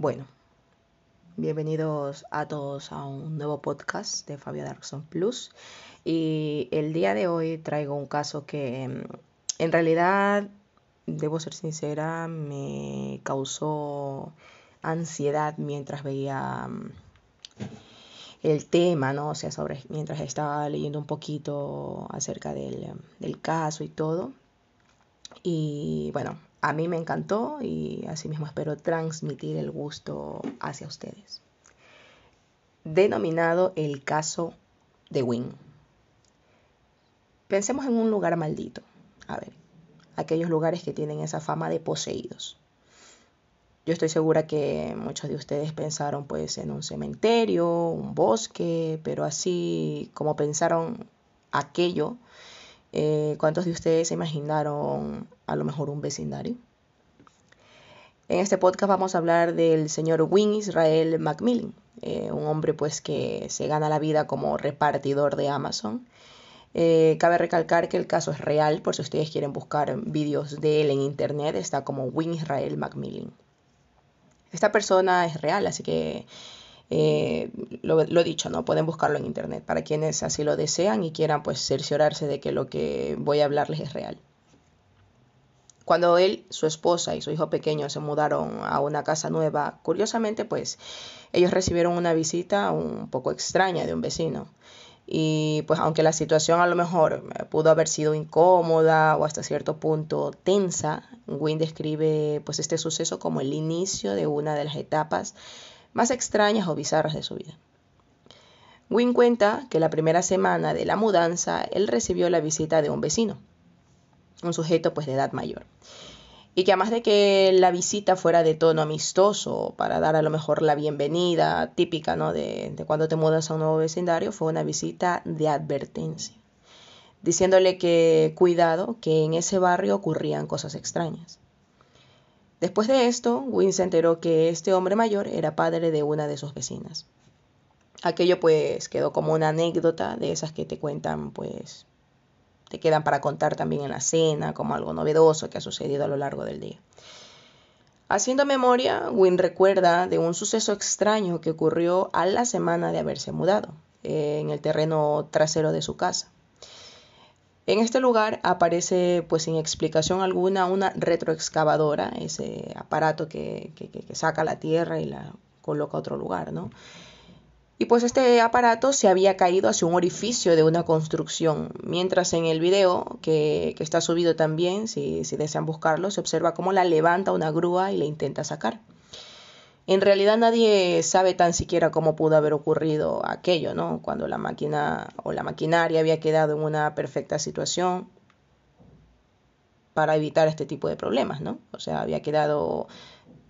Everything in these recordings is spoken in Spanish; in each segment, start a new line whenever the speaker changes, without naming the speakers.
Bueno, bienvenidos a todos a un nuevo podcast de Fabio Darkson Plus. Y el día de hoy traigo un caso que mm, en realidad, debo ser sincera, me causó ansiedad mientras veía mm, el tema, ¿no? O sea, sobre, mientras estaba leyendo un poquito acerca del, del caso y todo. Y bueno, a mí me encantó y asimismo espero transmitir el gusto hacia ustedes. Denominado el caso de Wynne. Pensemos en un lugar maldito. A ver, aquellos lugares que tienen esa fama de poseídos. Yo estoy segura que muchos de ustedes pensaron pues en un cementerio, un bosque, pero así como pensaron aquello, eh, ¿cuántos de ustedes se imaginaron a lo mejor un vecindario? En este podcast vamos a hablar del señor Win Israel Macmillan, eh, un hombre pues que se gana la vida como repartidor de Amazon. Eh, cabe recalcar que el caso es real, por si ustedes quieren buscar vídeos de él en internet, está como Win Israel Macmillan. Esta persona es real, así que eh, lo, he dicho, ¿no? Pueden buscarlo en internet para quienes así lo desean y quieran pues cerciorarse de que lo que voy a hablarles es real. Cuando él, su esposa y su hijo pequeño se mudaron a una casa nueva, curiosamente pues ellos recibieron una visita un poco extraña de un vecino. Y pues aunque la situación a lo mejor eh, pudo haber sido incómoda o hasta cierto punto tensa, Wynne describe pues este suceso como el inicio de una de las etapas más extrañas o bizarras de su vida. Wynne cuenta que la primera semana de la mudanza él recibió la visita de un vecino, un sujeto pues de edad mayor y que además de que la visita fuera de tono amistoso para dar a lo mejor la bienvenida típica ¿no? de, de cuando te mudas a un nuevo vecindario, fue una visita de advertencia, diciéndole que cuidado, que en ese barrio ocurrían cosas extrañas. Después de esto, Win se enteró que este hombre mayor era padre de una de sus vecinas. Aquello pues quedó como una anécdota de esas que te cuentan pues te quedan para contar también en la cena, como algo novedoso que ha sucedido a lo largo del día. Haciendo memoria, Wynne recuerda de un suceso extraño que ocurrió a la semana de haberse mudado, en el terreno trasero de su casa. En este lugar aparece, pues sin explicación alguna, una retroexcavadora, ese aparato que, saca la tierra y la coloca a otro lugar, ¿no? Y pues este aparato se había caído hacia un orificio de una construcción, mientras en el video, que, está subido también, si, si desean buscarlo, se observa cómo la levanta una grúa y la intenta sacar. En realidad nadie sabe tan siquiera cómo pudo haber ocurrido aquello, ¿no? Cuando la máquina o la maquinaria había quedado en una perfecta situación para evitar este tipo de problemas, ¿no? O sea, había quedado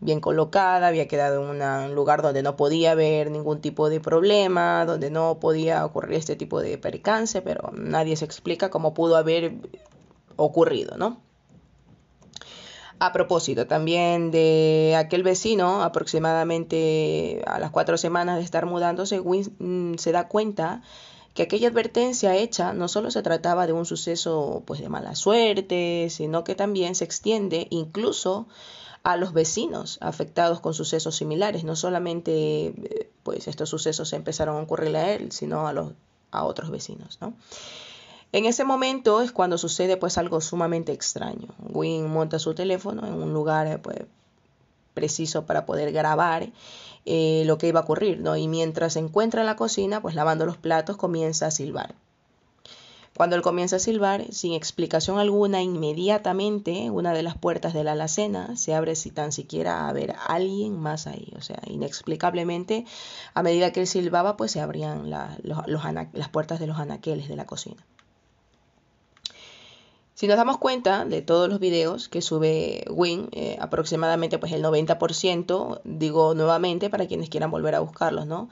bien colocada, había quedado en un lugar donde no podía haber ningún tipo de problema, donde no podía ocurrir este tipo de percance, pero nadie se explica cómo pudo haber ocurrido, ¿no? A propósito también de aquel vecino, aproximadamente a las cuatro semanas de estar mudándose, Win mm, se da cuenta que aquella advertencia hecha no solo se trataba de un suceso pues de mala suerte, sino que también se extiende incluso a los vecinos afectados con sucesos similares. No solamente eh, pues estos sucesos empezaron a ocurrir a él, sino a, los, a otros vecinos. ¿no? En ese momento es cuando sucede pues algo sumamente extraño. Win monta su teléfono en un lugar pues, preciso para poder grabar eh, lo que iba a ocurrir, ¿no? Y mientras se encuentra en la cocina, pues lavando los platos, comienza a silbar. Cuando él comienza a silbar, sin explicación alguna, inmediatamente una de las puertas de la alacena se abre sin tan siquiera haber alguien más ahí. O sea, inexplicablemente, a medida que él silbaba, pues se abrían las puertas de los anaqueles de la cocina. Si nos damos cuenta de todos los videos que sube Win, eh, aproximadamente pues el 90%, digo nuevamente para quienes quieran volver a buscarlos, ¿no?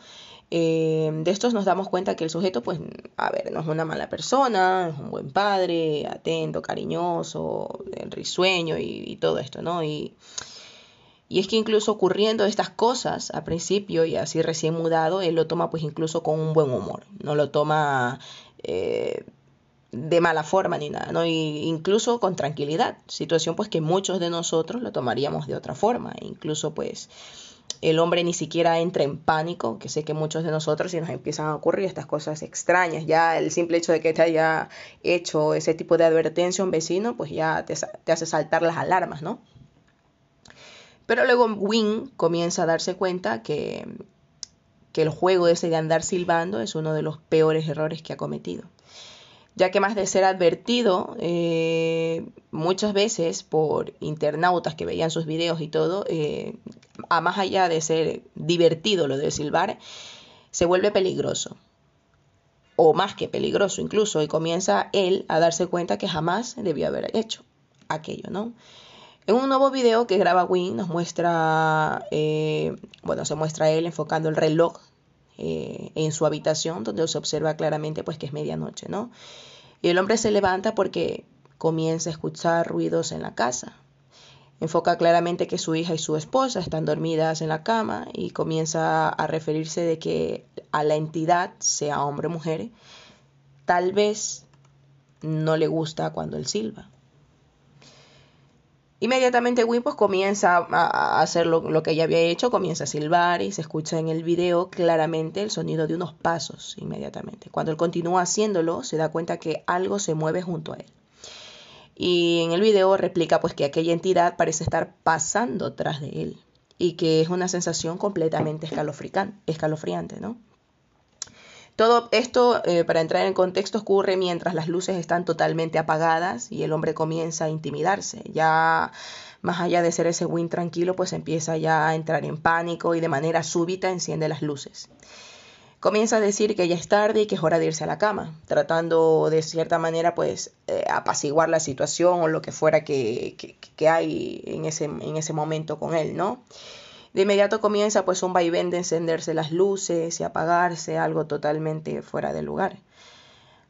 Eh, de estos nos damos cuenta que el sujeto, pues, a ver, no es una mala persona, es un buen padre, atento, cariñoso, risueño y, todo esto, ¿no? Y, y es que incluso ocurriendo estas cosas a principio y así recién mudado, él lo toma pues incluso con un buen humor, no lo toma eh, de mala forma ni nada, ¿no? Y incluso con tranquilidad, situación pues que muchos de nosotros lo tomaríamos de otra forma, incluso pues el hombre ni siquiera entra en pánico, que sé que muchos de nosotros si nos empiezan a ocurrir estas cosas extrañas, ya el simple hecho de que te haya hecho ese tipo de advertencia un vecino, pues ya te, te hace saltar las alarmas, ¿no? Pero luego Win comienza a darse cuenta que, que el juego ese de andar silbando es uno de los peores errores que ha cometido ya que más de ser advertido eh, muchas veces por internautas que veían sus videos y todo, eh, a más allá de ser divertido lo de silbar, se vuelve peligroso. O más que peligroso incluso, y comienza él a darse cuenta que jamás debió haber hecho aquello, ¿no? En un nuevo video que graba Win nos muestra, eh, bueno, se muestra él enfocando el reloj eh, en su habitación, donde se observa claramente pues que es medianoche, ¿no? Y el hombre se levanta porque comienza a escuchar ruidos en la casa. Enfoca claramente que su hija y su esposa están dormidas en la cama y comienza a referirse de que a la entidad, sea hombre o mujer, tal vez no le gusta cuando él silba. Inmediatamente Win pues comienza a hacer lo, que ella había hecho, comienza a silbar y se escucha en el video claramente el sonido de unos pasos inmediatamente. Cuando él continúa haciéndolo, se da cuenta que algo se mueve junto a él. Y en el video replica pues que aquella entidad parece estar pasando tras de él y que es una sensación completamente escalofriante, ¿no? Todo esto, eh, para entrar en contexto, ocurre mientras las luces están totalmente apagadas y el hombre comienza a intimidarse. Ya más allá de ser ese win tranquilo, pues empieza ya a entrar en pánico y de manera súbita enciende las luces. Comienza a decir que ya es tarde y que es hora de irse a la cama, tratando de cierta manera pues eh, apaciguar la situación o lo que fuera que, que, hay en ese, en ese momento con él, ¿no? De inmediato comienza pues un vaivén de encenderse las luces y apagarse, algo totalmente fuera de lugar.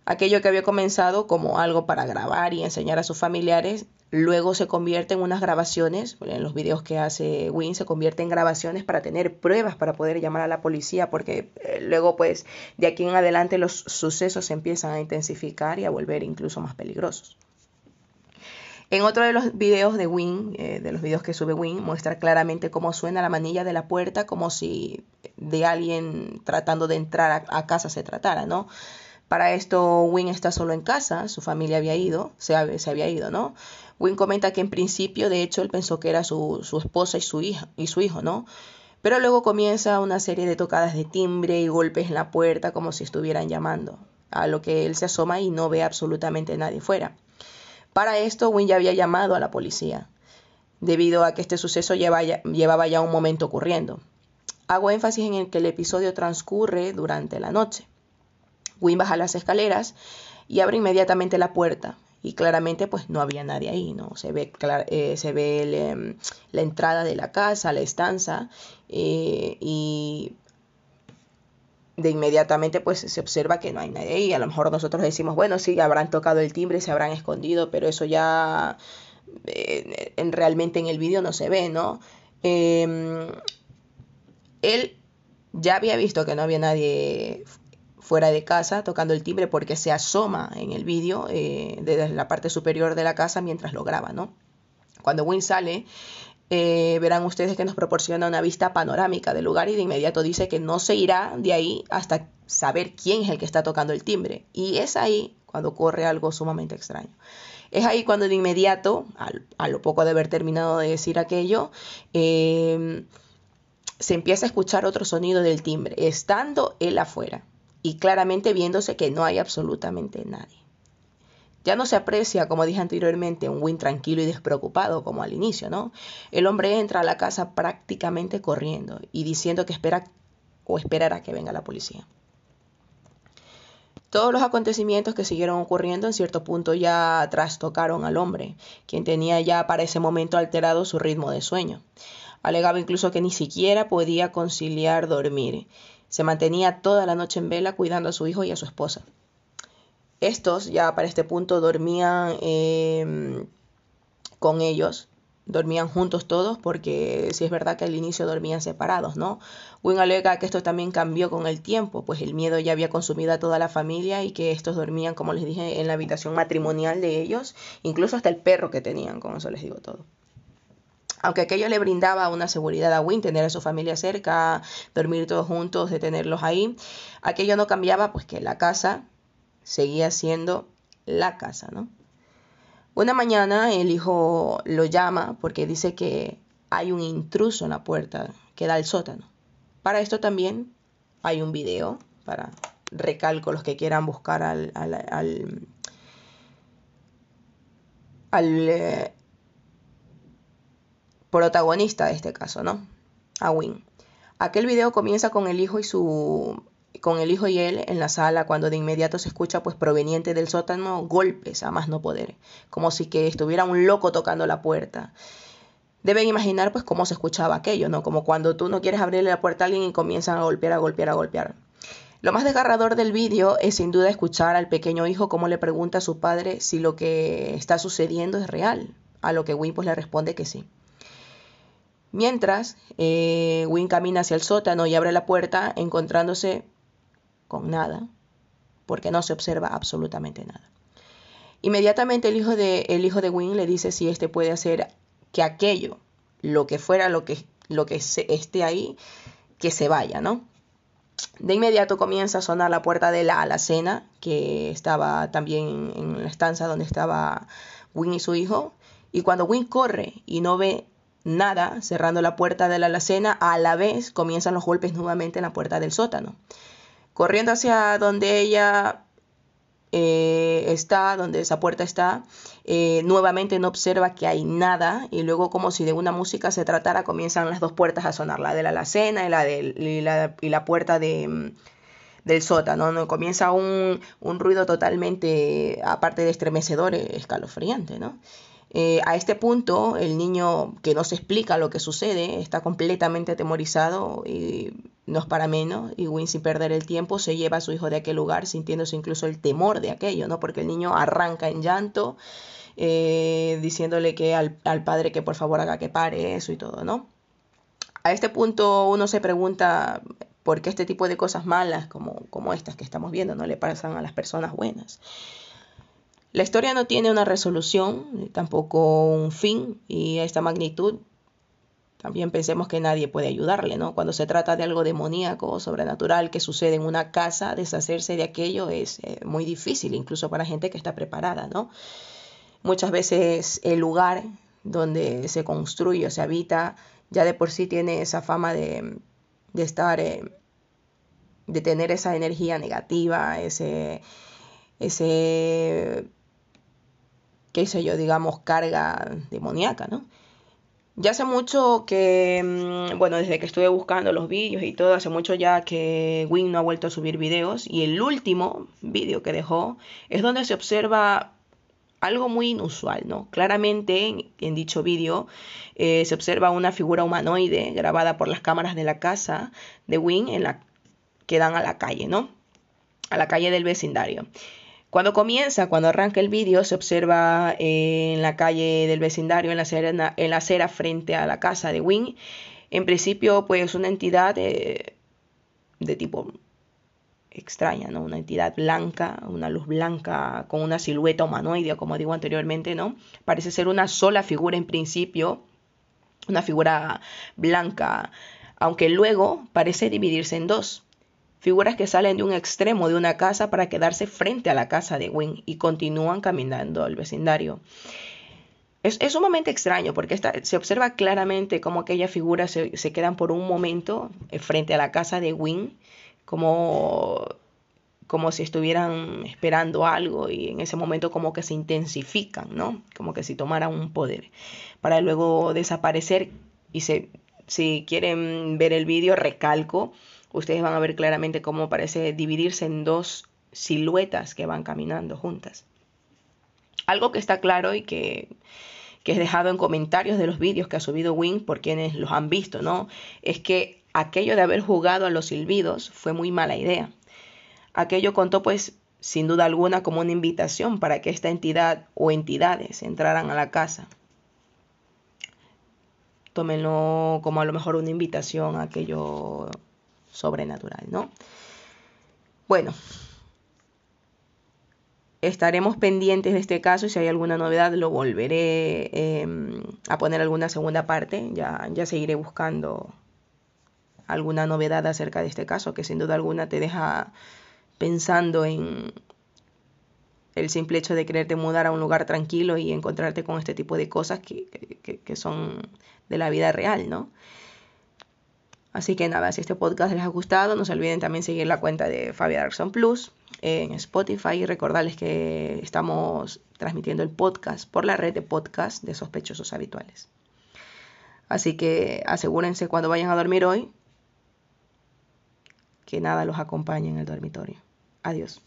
Aquello que había comenzado como algo para grabar y enseñar a sus familiares, luego se convierte en unas grabaciones, en los videos que hace Win se convierte en grabaciones para tener pruebas para poder llamar a la policía, porque eh, luego pues de aquí en adelante los sucesos empiezan a intensificar y a volver incluso más peligrosos. En otro de los videos de Win, eh, de los videos que sube Win, muestra claramente cómo suena la manilla de la puerta, como si de alguien tratando de entrar a, casa se tratara, ¿no? Para esto, Win está solo en casa, su familia había ido, se, había ido, ¿no? Win comenta que en principio, de hecho, él pensó que era su, esposa y su hijo, ¿no? Pero luego comienza una serie de tocadas de timbre y golpes en la puerta como si estuvieran llamando, a lo que él se asoma y no ve absolutamente nadie fuera. Para esto, Wynne ya había llamado a la policía, debido a que este suceso llevaba ya un momento ocurriendo. Hago énfasis en el que el episodio transcurre durante la noche. Wynne baja las escaleras y abre inmediatamente la puerta. Y claramente pues no había nadie ahí, ¿no? Se ve, eh, em, la entrada de la casa, la estanza, eh, y de inmediatamente pues se observa que no hay nadie ahí. A lo mejor nosotros decimos, bueno, sí, habrán tocado el timbre, se habrán escondido, pero eso ya eh, en, realmente en el vídeo no se ve, ¿no? Em, él ya había visto que no había nadie fuera de casa tocando el timbre porque se asoma en el vídeo eh, desde la parte superior de la casa mientras lo graba, ¿no? Cuando Win sale, eh, verán ustedes que nos proporciona una vista panorámica del lugar y de inmediato dice que no se irá de ahí hasta saber quién es el que está tocando el timbre. Y es ahí cuando ocurre algo sumamente extraño. Es ahí cuando de inmediato, a, lo poco de haber terminado de decir aquello, em, se empieza a escuchar otro sonido del timbre, estando él afuera y claramente viéndose que no hay absolutamente nadie. Ya no se aprecia, como dije anteriormente, un Win tranquilo y despreocupado como al inicio, ¿no? El hombre entra a la casa prácticamente corriendo y diciendo que espera o esperará que venga la policía. Todos los acontecimientos que siguieron ocurriendo en cierto punto ya trastocaron al hombre, quien tenía ya para ese momento alterado su ritmo de sueño. Alegaba incluso que ni siquiera podía conciliar dormir. Se mantenía toda la noche en vela cuidando a su hijo y a su esposa. Estos ya para este punto dormían em, con ellos, dormían juntos todos porque si es verdad que al inicio dormían separados, ¿no? Win alega que esto también cambió con el tiempo, pues el miedo ya había consumido a toda la familia y que estos dormían, como les dije, en la habitación matrimonial de ellos, incluso hasta el perro que tenían, con eso les digo todo. Aunque aquello le brindaba una seguridad a Win, tener a su familia cerca, dormir todos juntos, de tenerlos ahí, aquello no cambiaba, pues que la casa seguía siendo la casa, ¿no? Una mañana el hijo lo llama porque dice que hay un intruso en la puerta que da al sótano. Para esto también hay un video, para recalco los que quieran buscar al, al, al, eh, protagonista de este caso, ¿no? A Win. Aquel video comienza con el hijo y su con el hijo y él en la sala cuando de inmediato se escucha pues proveniente del sótano golpes a más no poder, como si que estuviera un loco tocando la puerta. Deben imaginar pues cómo se escuchaba aquello, ¿no? Como cuando tú no quieres abrirle la puerta a alguien y comienzan a golpear, a golpear, a golpear. Lo más desgarrador del vídeo es sin duda escuchar al pequeño hijo cómo le pregunta a su padre si lo que está sucediendo es real, a lo que Win pues le responde que sí. Mientras, eh, Win camina hacia el sótano y abre la puerta encontrándose con nada, porque no se observa absolutamente nada. Inmediatamente el hijo de, el hijo de Win le dice si éste puede hacer que aquello, lo que fuera lo que, lo que esté ahí, que se vaya, ¿no? De inmediato comienza a sonar la puerta de la alacena, que estaba también en la estancia donde estaba Win y su hijo. Y cuando Win corre y no ve nada cerrando la puerta de la alacena, a la vez comienzan los golpes nuevamente en la puerta del sótano. Corriendo hacia donde ella eh, está, donde esa puerta está, eh, nuevamente no observa que hay nada y luego como si de una música se tratara, comienzan las dos puertas a sonar, la de la alacena y la, de, y la, puerta de, mm, del sótano. ¿no? Comienza un, un ruido totalmente, aparte de estremecedor, escalofriante. ¿no? Eh, a este punto, el niño que no se explica lo que sucede está completamente atemorizado y no es para menos. Y Win, sin perder el tiempo, se lleva a su hijo de aquel lugar, sintiéndose incluso el temor de aquello, ¿no? Porque el niño arranca en llanto, eh, diciéndole que al, al, padre que por favor haga que pare eso y todo, ¿no? A este punto uno se pregunta por qué este tipo de cosas malas como, como estas que estamos viendo no le pasan a las personas buenas. La historia no tiene una resolución, tampoco un fin, y a esta magnitud también pensemos que nadie puede ayudarle, ¿no? Cuando se trata de algo demoníaco, sobrenatural, que sucede en una casa, deshacerse de aquello es eh, muy difícil, incluso para gente que está preparada, ¿no? Muchas veces el lugar donde se construye o se habita ya de por sí tiene esa fama de, de estar, eh, de tener esa energía negativa, ese, ese qué sé yo, digamos, carga demoníaca, ¿no? Ya hace mucho que, mm, bueno, desde que estuve buscando los vídeos y todo, hace mucho ya que Wing no ha vuelto a subir vídeos y el último vídeo que dejó es donde se observa algo muy inusual, ¿no? Claramente en, dicho vídeo eh, se observa una figura humanoide grabada por las cámaras de la casa de Wing en la que dan a la calle, ¿no? A la calle del vecindario. Cuando comienza, cuando arranca el vídeo, se observa eh, en la calle del vecindario, en la, acera, en la acera frente a la casa de Wing, en principio, pues una entidad de, de tipo extraña, ¿no? Una entidad blanca, una luz blanca con una silueta humanoide, como digo anteriormente, ¿no? Parece ser una sola figura en principio, una figura blanca, aunque luego parece dividirse en dos figuras que salen de un extremo de una casa para quedarse frente a la casa de Wing y continúan caminando al vecindario. Es, es sumamente extraño porque se observa claramente cómo aquellas figuras se, quedan por un momento eh, frente a la casa de Wing, como, como si estuvieran esperando algo y en ese momento como que se intensifican, ¿no? Como que si tomaran un poder, para luego desaparecer y se, si quieren ver el vídeo, recalco ustedes van a ver claramente cómo parece dividirse en dos siluetas que van caminando juntas. Algo que está claro y que, que dejado en comentarios de los vídeos que ha subido Wing por quienes los han visto, ¿no? Es que aquello de haber jugado a los silbidos fue muy mala idea. Aquello contó pues sin duda alguna como una invitación para que esta entidad o entidades entraran a la casa. Tómenlo como a lo mejor una invitación a aquello sobrenatural, ¿no? Bueno, estaremos pendientes de este caso y si hay alguna novedad lo volveré em, a poner alguna segunda parte. Ya, ya seguiré buscando alguna novedad acerca de este caso que sin duda alguna te deja pensando en el simple hecho de quererte mudar a un lugar tranquilo y encontrarte con este tipo de cosas que, que son de la vida real, ¿no? Así que nada, si este podcast les ha gustado, no se olviden también seguir la cuenta de Fabia Darkson Plus en Spotify y recordarles que estamos transmitiendo el podcast por la red de podcast de sospechosos habituales. Así que asegúrense cuando vayan a dormir hoy que nada los acompañe en el dormitorio. Adiós.